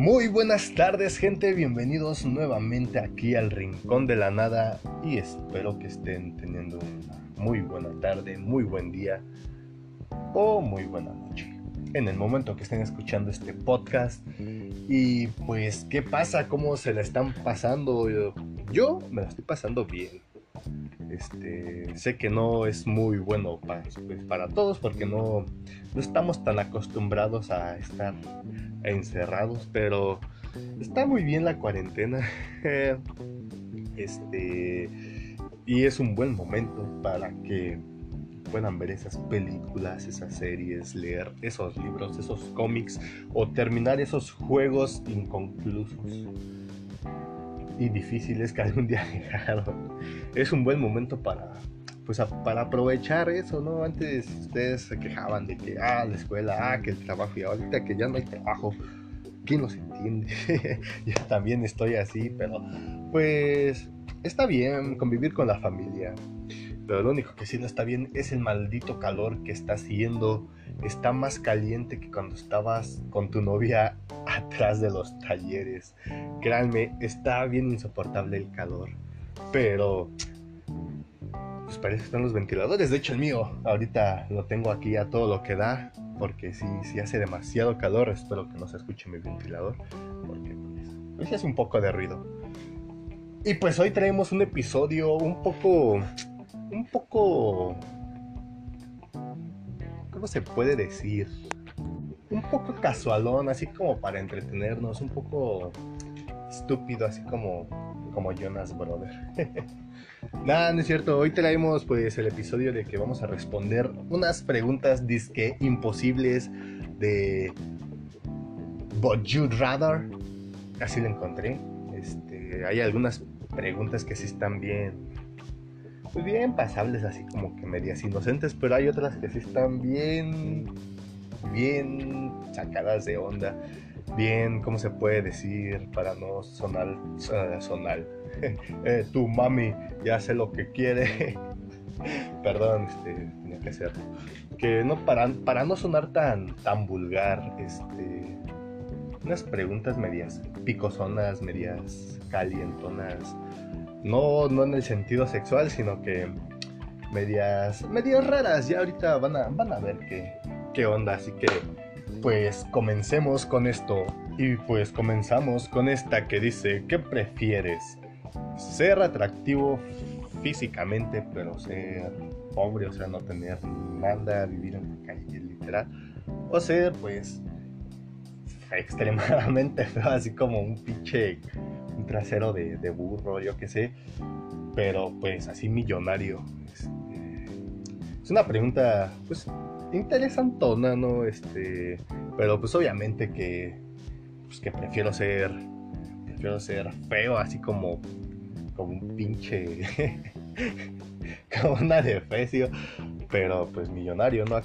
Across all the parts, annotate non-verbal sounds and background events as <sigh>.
Muy buenas tardes gente, bienvenidos nuevamente aquí al Rincón de la Nada y espero que estén teniendo una muy buena tarde, muy buen día o muy buena noche en el momento que estén escuchando este podcast. Y pues, ¿qué pasa? ¿Cómo se la están pasando? Yo me la estoy pasando bien. Este, sé que no es muy bueno para, pues, para todos porque no, no estamos tan acostumbrados a estar encerrados, pero está muy bien la cuarentena. <laughs> este, y es un buen momento para que puedan ver esas películas, esas series, leer esos libros, esos cómics o terminar esos juegos inconclusos y difíciles que algún día <laughs> llegaron. Es un buen momento para pues para aprovechar eso, ¿no? Antes ustedes se quejaban de que, ah, la escuela, ah, que el trabajo, y ahorita que ya no hay trabajo, ¿quién nos entiende? <laughs> Yo también estoy así, pero pues está bien convivir con la familia. Pero lo único que sí no está bien es el maldito calor que está haciendo. Está más caliente que cuando estabas con tu novia <laughs> atrás de los talleres. Créanme, está bien insoportable el calor. Pero pues parece que están los ventiladores. De hecho, el mío ahorita lo tengo aquí a todo lo que da. Porque si, si hace demasiado calor, espero que no se escuche mi ventilador. Porque pues, hace un poco de ruido. Y pues hoy traemos un episodio un poco un poco... ¿Cómo se puede decir? Un poco casualón, así como para entretenernos, un poco estúpido, así como, como Jonas Brother. <laughs> Nada, no es cierto. Hoy traemos pues el episodio de que vamos a responder unas preguntas disque imposibles de But You'd Rather. Así lo encontré. Este, hay algunas preguntas que sí están bien pues bien pasables, así como que medias inocentes, pero hay otras que sí están bien, bien sacadas de onda, bien, ¿cómo se puede decir? Para no sonar, sonar, <laughs> eh, tu mami ya hace lo que quiere. <laughs> Perdón, este, tenía que ser. Que no, para, para no sonar tan, tan vulgar, este, unas preguntas medias picosonas, medias calientonas no, no en el sentido sexual, sino que medias, medias raras. Ya ahorita van a, van a ver qué, qué onda. Así que, pues comencemos con esto. Y pues comenzamos con esta que dice, ¿qué prefieres? ¿Ser atractivo físicamente, pero ser pobre, o sea, no tener nada, vivir en la calle, literal? O ser, pues, extremadamente feo, así como un pinche trasero de, burro, yo qué sé, pero pues así millonario. Este, es una pregunta, pues, interesantona, ¿no? Este, pero pues obviamente que, pues, que prefiero ser, prefiero ser feo, así como, como un pinche, <laughs> como una defecio, pero pues millonario, ¿no?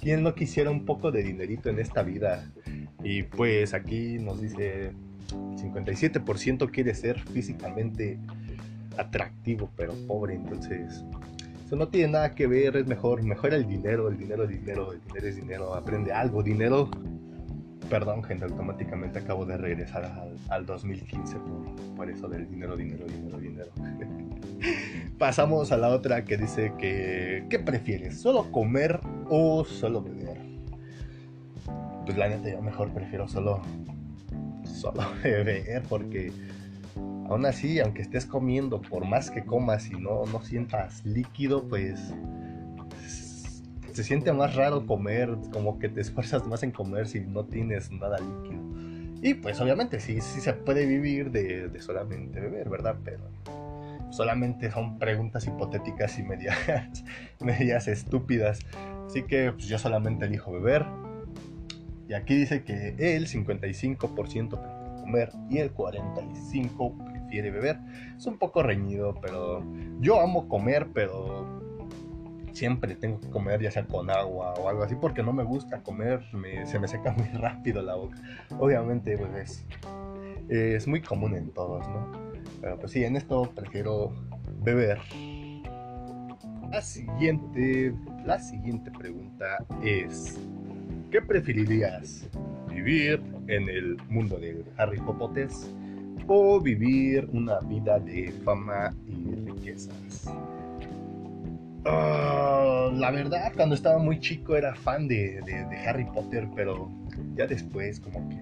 ¿Quién no quisiera un poco de dinerito en esta vida? Y pues aquí nos dice 57% quiere ser físicamente atractivo, pero pobre, entonces eso no tiene nada que ver, es mejor, mejor el dinero, el dinero, el dinero, el dinero es dinero, aprende algo, dinero. Perdón, gente, automáticamente acabo de regresar al, 2015 por, por, eso del dinero, dinero, dinero, dinero. <laughs> Pasamos a la otra que dice que, ¿qué prefieres? ¿Solo comer o solo beber? Pues la neta yo mejor prefiero solo solo <laughs> beber porque aún así, aunque estés comiendo, por más que comas y no, no sientas líquido, pues se siente más raro comer, como que te <laughs> esfuerzas más en comer si no tienes nada líquido. Y pues obviamente sí, sí se puede vivir de, solamente beber, ¿verdad? Pero solamente son preguntas hipotéticas y medias, <laughs> medias estúpidas. Así que pues, yo solamente elijo beber y aquí dice que el 55% prefiere y el 45% prefiere beber. Es un poco reñido, pero yo amo comer, pero siempre tengo que comer ya sea con agua o algo así porque no me gusta comer, se me seca <laughs> muy rápido la boca. Obviamente pues es, es muy común en todos, ¿no? Pero pues sí, en esto prefiero beber. La siguiente, la siguiente pregunta es ¿Qué preferirías? Vivir en el mundo de Harry Potter o vivir una vida de fama y riquezas. Ah, la verdad, cuando estaba muy chico era fan de, Harry Potter, pero ya después como que...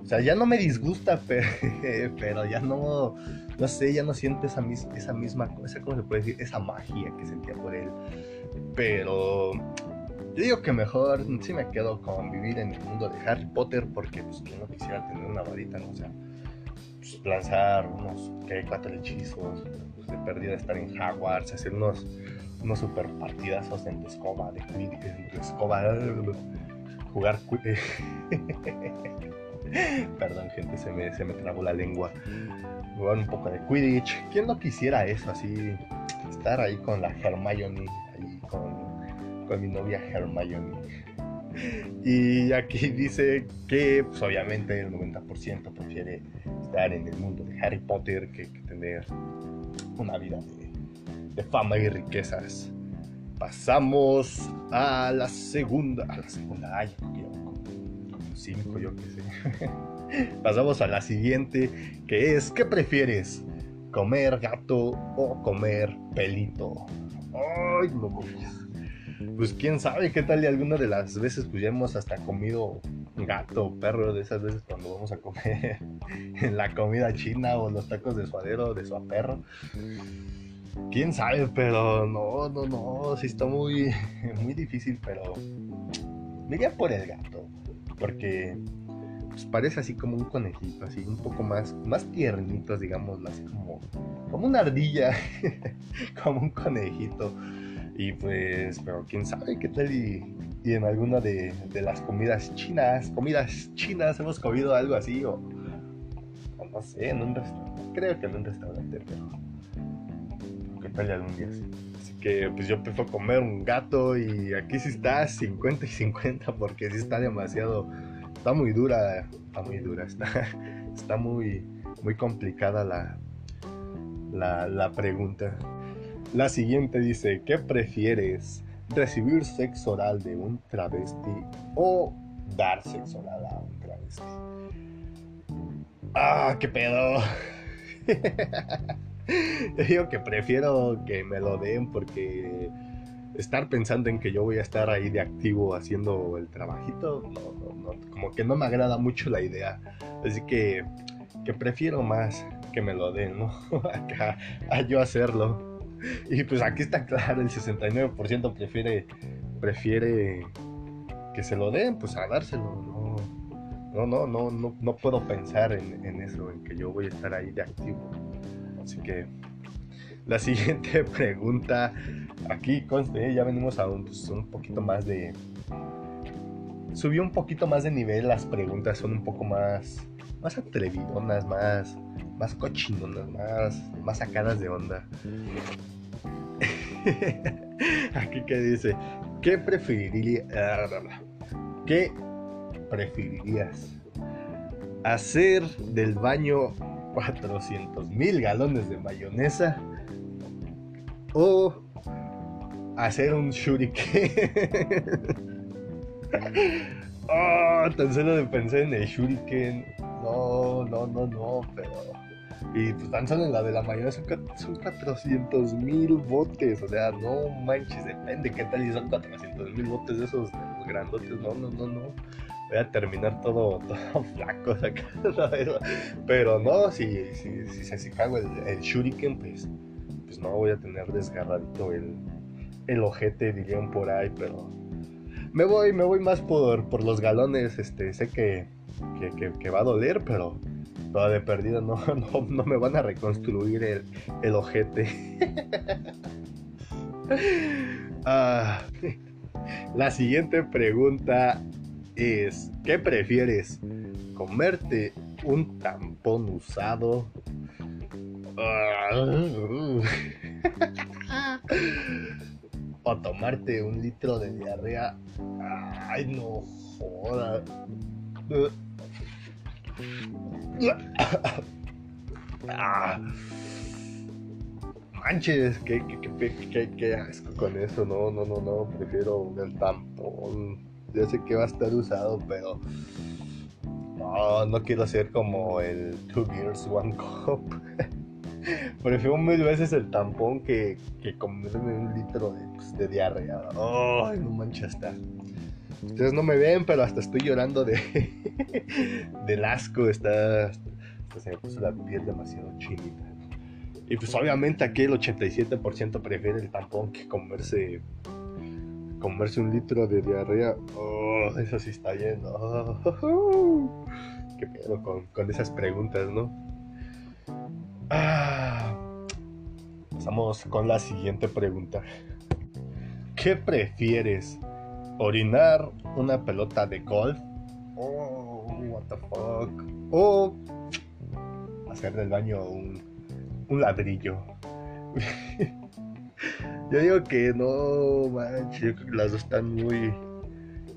O sea, ya no me disgusta, <laughs> pero, ya no... No sé, ya no siento esa, esa misma... cosa, ¿Cómo se puede decir? Esa magia que sentía por él. Pero... Yo digo que mejor sí me quedo con vivir en el mundo de Harry Potter porque pues que no quisiera tener una varita, ¿no? O sea, pues, lanzar unos, ¿qué? Cuatro hechizos, pues, de perdida estar en Hogwarts, hacer unos unos super partidazos en tu escoba, de en tu escoba, jugar. <laughs> Perdón, gente, se me, se me trabó la lengua. Jugar un poco de Quidditch. ¿Quién no quisiera eso? Así, estar ahí con la Hermione, con, mi novia Hermione. Y aquí dice que, pues obviamente, el 90% prefiere estar en el mundo de Harry Potter que, tener una vida de fama y riquezas. Pasamos a la segunda, a la segunda, ay, como, cinco, yo qué sé. <laughs> Pasamos a la siguiente, que es, ¿qué prefieres? ¿Comer gato o comer pelito? Ay, no, pues quién sabe qué tal y alguna de las veces pues ya hemos hasta comido gato o perro de esas veces cuando vamos a comer <laughs> en la comida china o los tacos de suadero de su perro quién sabe, pero no, no, no, sí está muy, <laughs> muy difícil, pero me por el gato, porque pues, parece así como un conejito, así un poco más, más tiernitos, digamos, así como, como una ardilla, <laughs> como un conejito. Y pues, pero quién sabe qué tal y, en alguna de, de, las comidas chinas, comidas chinas, hemos comido algo así o, no sé, en un restaurante, creo que en un restaurante, pero algún día. Así que pues yo prefiero comer un gato y aquí sí está 50 y 50 porque sí está demasiado, está muy dura, está muy dura, está, <laughs> está muy, muy complicada la, la pregunta. La siguiente dice, ¿qué prefieres? ¿Recibir sexo oral de un travesti o dar sexo oral a un travesti? Ah, qué pedo. <laughs> Digo que prefiero que me lo den porque estar pensando en que yo voy a estar ahí de activo haciendo el trabajito, como que no me agrada mucho la idea. Así que, que prefiero más que me lo den, ¿no? <laughs> a yo hacerlo. <laughs> Y pues aquí está claro, el 69% prefiere, prefiere que se lo den, pues a dárselo, ¿no? No, no, no, no, puedo pensar en, en eso, en que yo voy a estar ahí de activo. Así que la <laughs> siguiente pregunta, aquí conste, ya venimos a un, pues, un poquito más de... Subió un poquito más de nivel, las preguntas son un poco más, más atrevidonas, más, más cochinonas, más, más sacadas de onda. <laughs> Aquí que dice, ¿qué preferiría, ¿qué preferirías? ¿Hacer del baño 400 mil galones de mayonesa o hacer un shuriken. <laughs> oh, tan solo de pensar en el shuriken. No, no, no, no, pero. Y pues tan solo en la de la mayonesa son 400 mil botes. O sea, no manches, depende qué tal y son 400 mil botes de esos grandotes. No, no, no, no voy a terminar todo, todo <laughs> flaco <laughs> Pero no, si, si, si, si cago el, el, shuriken, pues, pues no voy a tener desgarradito el, el ojete, dirían por ahí, pero me voy, me voy más por, por los galones, este, sé que, que, que, va a doler, pero toda de perdida no, <laughs> no, no, me van a reconstruir el, el ojete. <laughs> ah, la siguiente pregunta es, ¿qué prefieres? ¿Comerte un tampón usado? <laughs> ¿O tomarte un litro de diarrea? Ay, no joda. Manches, qué, qué, qué, asco con eso. No, no, no, no. Prefiero el tampón ya sé que va a estar usado, pero no, no quiero ser como el Two Beers One Cup. <laughs> Prefiero mil veces el tampón que, que comerme un litro de, pues, de diarrea. Ay, no mancha está. Ustedes no me ven, pero hasta estoy llorando de <laughs> del asco. Está, se me puso la piel demasiado chinita. Y pues obviamente aquí el 87% prefiere el tampón que comerse comerse un litro de diarrea. Oh, eso sí está lleno. Oh, <laughs> qué pedo con, con esas preguntas, ¿no? Ah, pasamos con la siguiente pregunta. ¿Qué prefieres? ¿Orinar una pelota de golf? Oh, what the fuck. O hacer del baño un, un ladrillo. <laughs> Yo digo que no, manches, las dos están muy,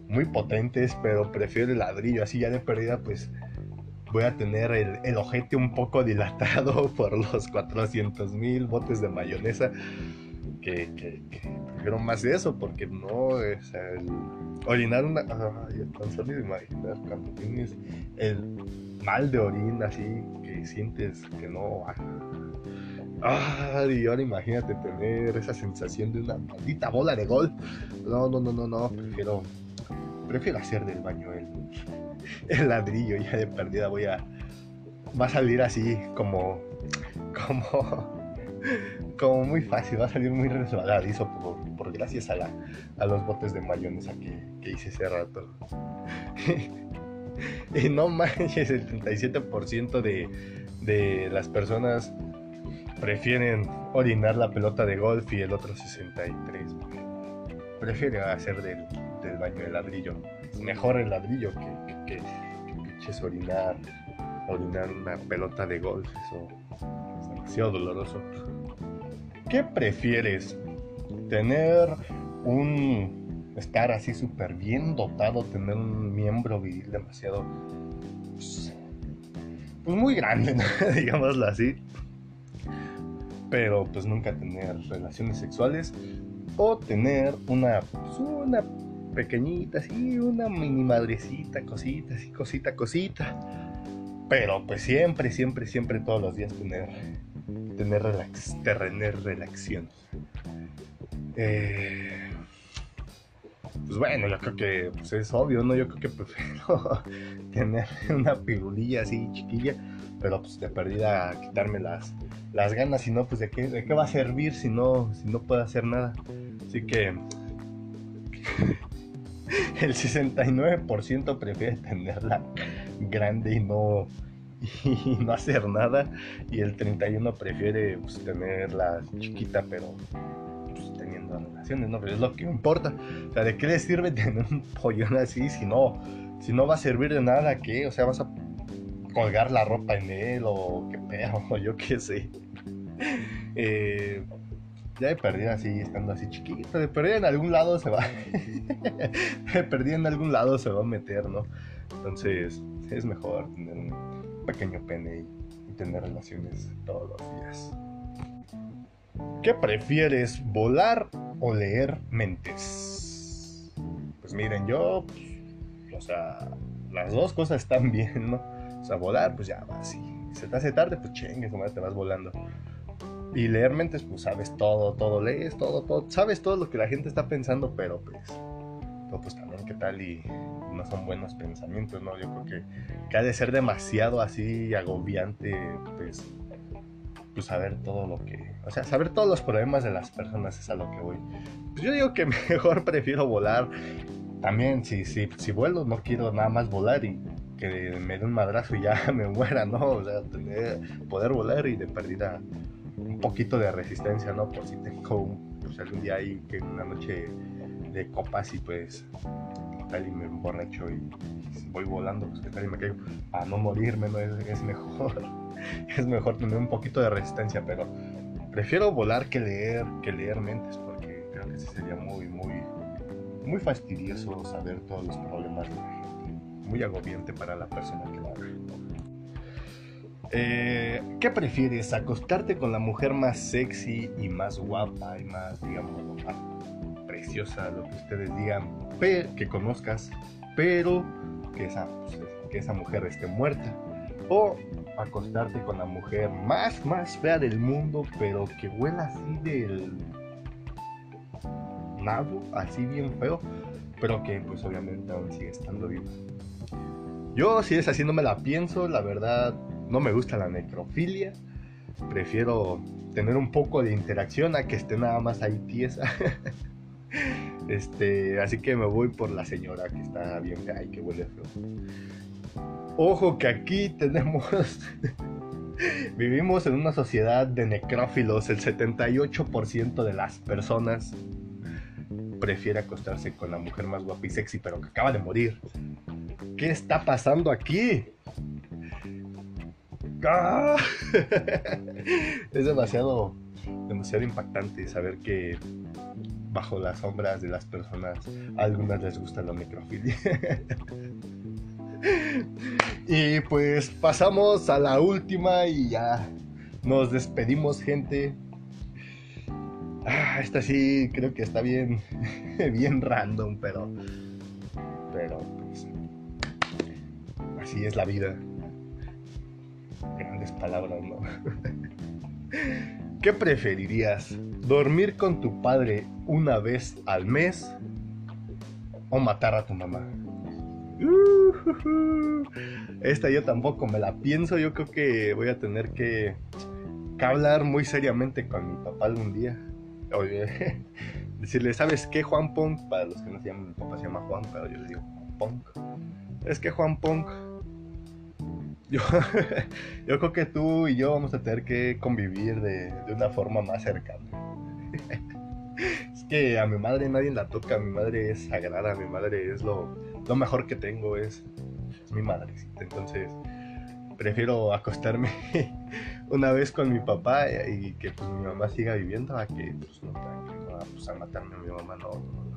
muy potentes, pero prefiero el ladrillo. Así ya de pérdida, pues voy a tener el, ojete un poco dilatado <laughs> por los 400 mil botes de mayonesa. Que, que, prefiero más de eso, porque no es el orinar una. Ay, tan solo imaginar cuando tienes el mal de orina así que sientes que no. Ah, y ahora imagínate tener esa sensación de una maldita bola de gol. No, no, no, no, no. Prefiero, prefiero hacer del baño el, el ladrillo. Ya de perdida voy a. Va a salir así como. Como. Como muy fácil. Va a salir muy resbaladizo por, gracias a, la, a los botes de mayonesa que, que hice ese rato. <laughs> y no manches, el 37% de, de las personas prefieren orinar la pelota de golf y el otro 63 prefiere hacer del, baño de ladrillo. mejor el ladrillo que, que, pinches orinar, orinar una pelota de golf. Eso es demasiado doloroso. ¿Qué prefieres? ¿Tener un... estar así súper bien dotado, tener un miembro viril demasiado... pues, pues muy grande, <laughs> digámoslo así pero pues nunca tener relaciones sexuales o tener una, pues, una pequeñita, así, una mini madrecita, cosita, así, cosita, cosita. Pero pues siempre, siempre, siempre, todos los días tener, tener, relax, tener relación. Eh, pues bueno, yo creo que pues es obvio, ¿no? Yo creo que prefiero <laughs> tener una pigulilla así chiquilla, pero pues de perdida quitarme las, las ganas, si no, pues de qué, de qué va a servir si no, si no puedo hacer nada. Así que <laughs> el 69% prefiere tenerla grande y no, y no hacer nada. Y el 31% prefiere pues, tenerla chiquita, pero pues, teniendo relaciones, ¿no? Pero es lo que importa. O sea, ¿de qué le sirve <laughs> tener un pollón así si no, si no va a servir de nada? ¿Qué? O sea, vas a colgar la ropa en él o qué pedo, <laughs> o yo qué sé. <laughs> Eh, ya de perdida así, estando así chiquito, de perdida en algún lado se va. de perdida en algún lado se va a meter, ¿no? Entonces es mejor tener un pequeño pene y, tener relaciones todos los días. ¿Qué prefieres, volar o leer mentes? Pues miren, yo, o sea, las dos cosas están <laughs> bien, ¿no? O sea, volar, pues ya va, si se te hace tarde, pues chingue, te vas volando. Y leer mentes, pues sabes todo, todo, lees todo, todo, sabes todo lo que la gente está pensando, pero pues, pues también qué tal y no son buenos pensamientos, ¿no? Yo creo que, que ha de ser demasiado así agobiante, pues, pues saber todo lo que, o sea, saber todos los problemas de las personas es a lo que voy. Pues yo digo que <laughs> mejor prefiero volar. También, si, si, si vuelo, no quiero nada más volar y que me dé un madrazo y ya <laughs> me muera, ¿no? O sea, tener, poder volar y de perdida un poquito de resistencia, ¿no? Por si tengo pues algún día ahí que una noche de copas y pues tal y me emborracho y, voy volando, pues que tal y me caigo, a no morirme, ¿no? Es, mejor, <laughs> es mejor tener un poquito de resistencia, pero prefiero volar que leer, que leer mentes, porque creo que sería muy, muy, muy fastidioso saber todos los problemas de la muy agobiante para la persona que lo haga. Eh, ¿Qué prefieres? ¿Acostarte con la mujer más sexy y más guapa y más, digamos, preciosa, lo que ustedes digan, que conozcas, pero que esa pues, que esa mujer esté muerta. O acostarte con la mujer más, más fea del mundo, pero que huela así del nabo, así bien feo, pero que pues obviamente aún sigue estando viva. Yo si es así no me la pienso, la verdad no me gusta la necrofilia, prefiero tener un poco de interacción a que esté nada más ahí tiesa. <laughs> este, así que me voy por la señora que está bien fea y que huele feo. Ojo que aquí tenemos <laughs> Vivimos en una sociedad de necrófilos. El 78% de las personas prefiere acostarse con la mujer más guapa y sexy, pero que acaba de morir. ¿Qué está pasando aquí? ¡Ah! <laughs> es demasiado, demasiado impactante saber que bajo las sombras de las personas a algunas les gusta la necrofilia. <laughs> y pues pasamos a la última y ya nos despedimos, gente. Ah, esta sí creo que está bien, <laughs> bien random, pero, pero pues, así es la vida. Grandes palabras, ¿no? <laughs> ¿Qué preferirías? ¿Dormir con tu padre una vez al mes o matar a tu mamá? Esta yo tampoco me la pienso. Yo creo que voy a tener que, hablar muy seriamente con mi papá algún día. Oye, <laughs> decirle, ¿sabes qué, Juan Punk? Para los que no se llaman, mi papá se llama Juan, pero yo le digo Punk. Es que Juan Punk, yo, <laughs> yo creo que tú y yo vamos a tener que convivir de, de una forma más cercana. <laughs> es que a mi madre nadie la toca, mi madre es sagrada, mi madre es lo, lo mejor que tengo es, mi madre. Entonces, prefiero acostarme <laughs> una vez con mi papá y que pues, mi mamá siga viviendo a que pues, no, pues, a matarme a mi mamá. No,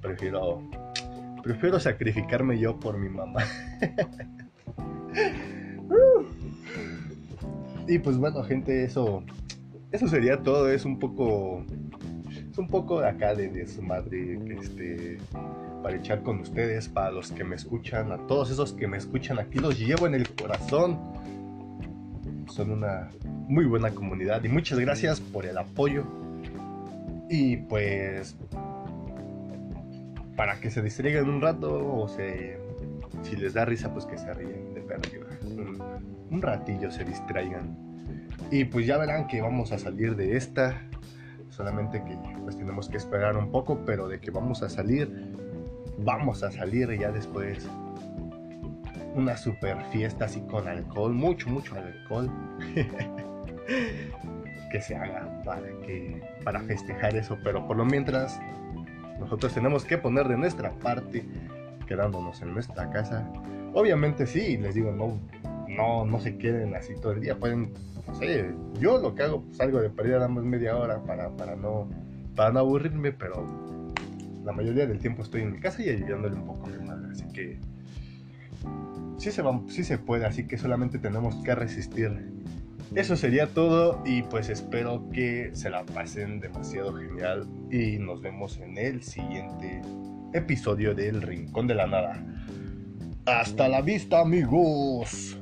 Prefiero, prefiero sacrificarme yo por mi mamá. Y pues bueno, gente, eso, eso sería todo. Es un poco, es un poco de acá de, de su madre, este para echar con ustedes, para los que me escuchan, a todos esos que me escuchan aquí, los llevo en el corazón. Son una muy buena comunidad y muchas gracias por el apoyo. Y pues, para que se distraigan un rato o se, si les da risa, pues que se ríen de perdido. Un, ratillo se distraigan. Y pues ya verán que vamos a salir de esta solamente que pues tenemos que esperar un poco, pero de que vamos a salir vamos a salir ya después una super fiesta así con alcohol, mucho, mucho alcohol. <laughs> que se haga para que para festejar eso, pero por lo mientras nosotros tenemos que poner de nuestra parte quedándonos en nuestra casa. Obviamente sí, les digo, no no no se queden así todo el día, pueden no sé, yo lo que hago salgo de pérdida damos media hora para, para no para no aburrirme, pero la mayoría del tiempo estoy en mi casa y ayudándole un poco a mi madre, así que sí se, va, sí se puede, así que solamente tenemos que resistir. Eso sería todo y pues espero que se la pasen demasiado genial y nos vemos en el siguiente episodio del Rincón de la Nada. Hasta la vista amigos.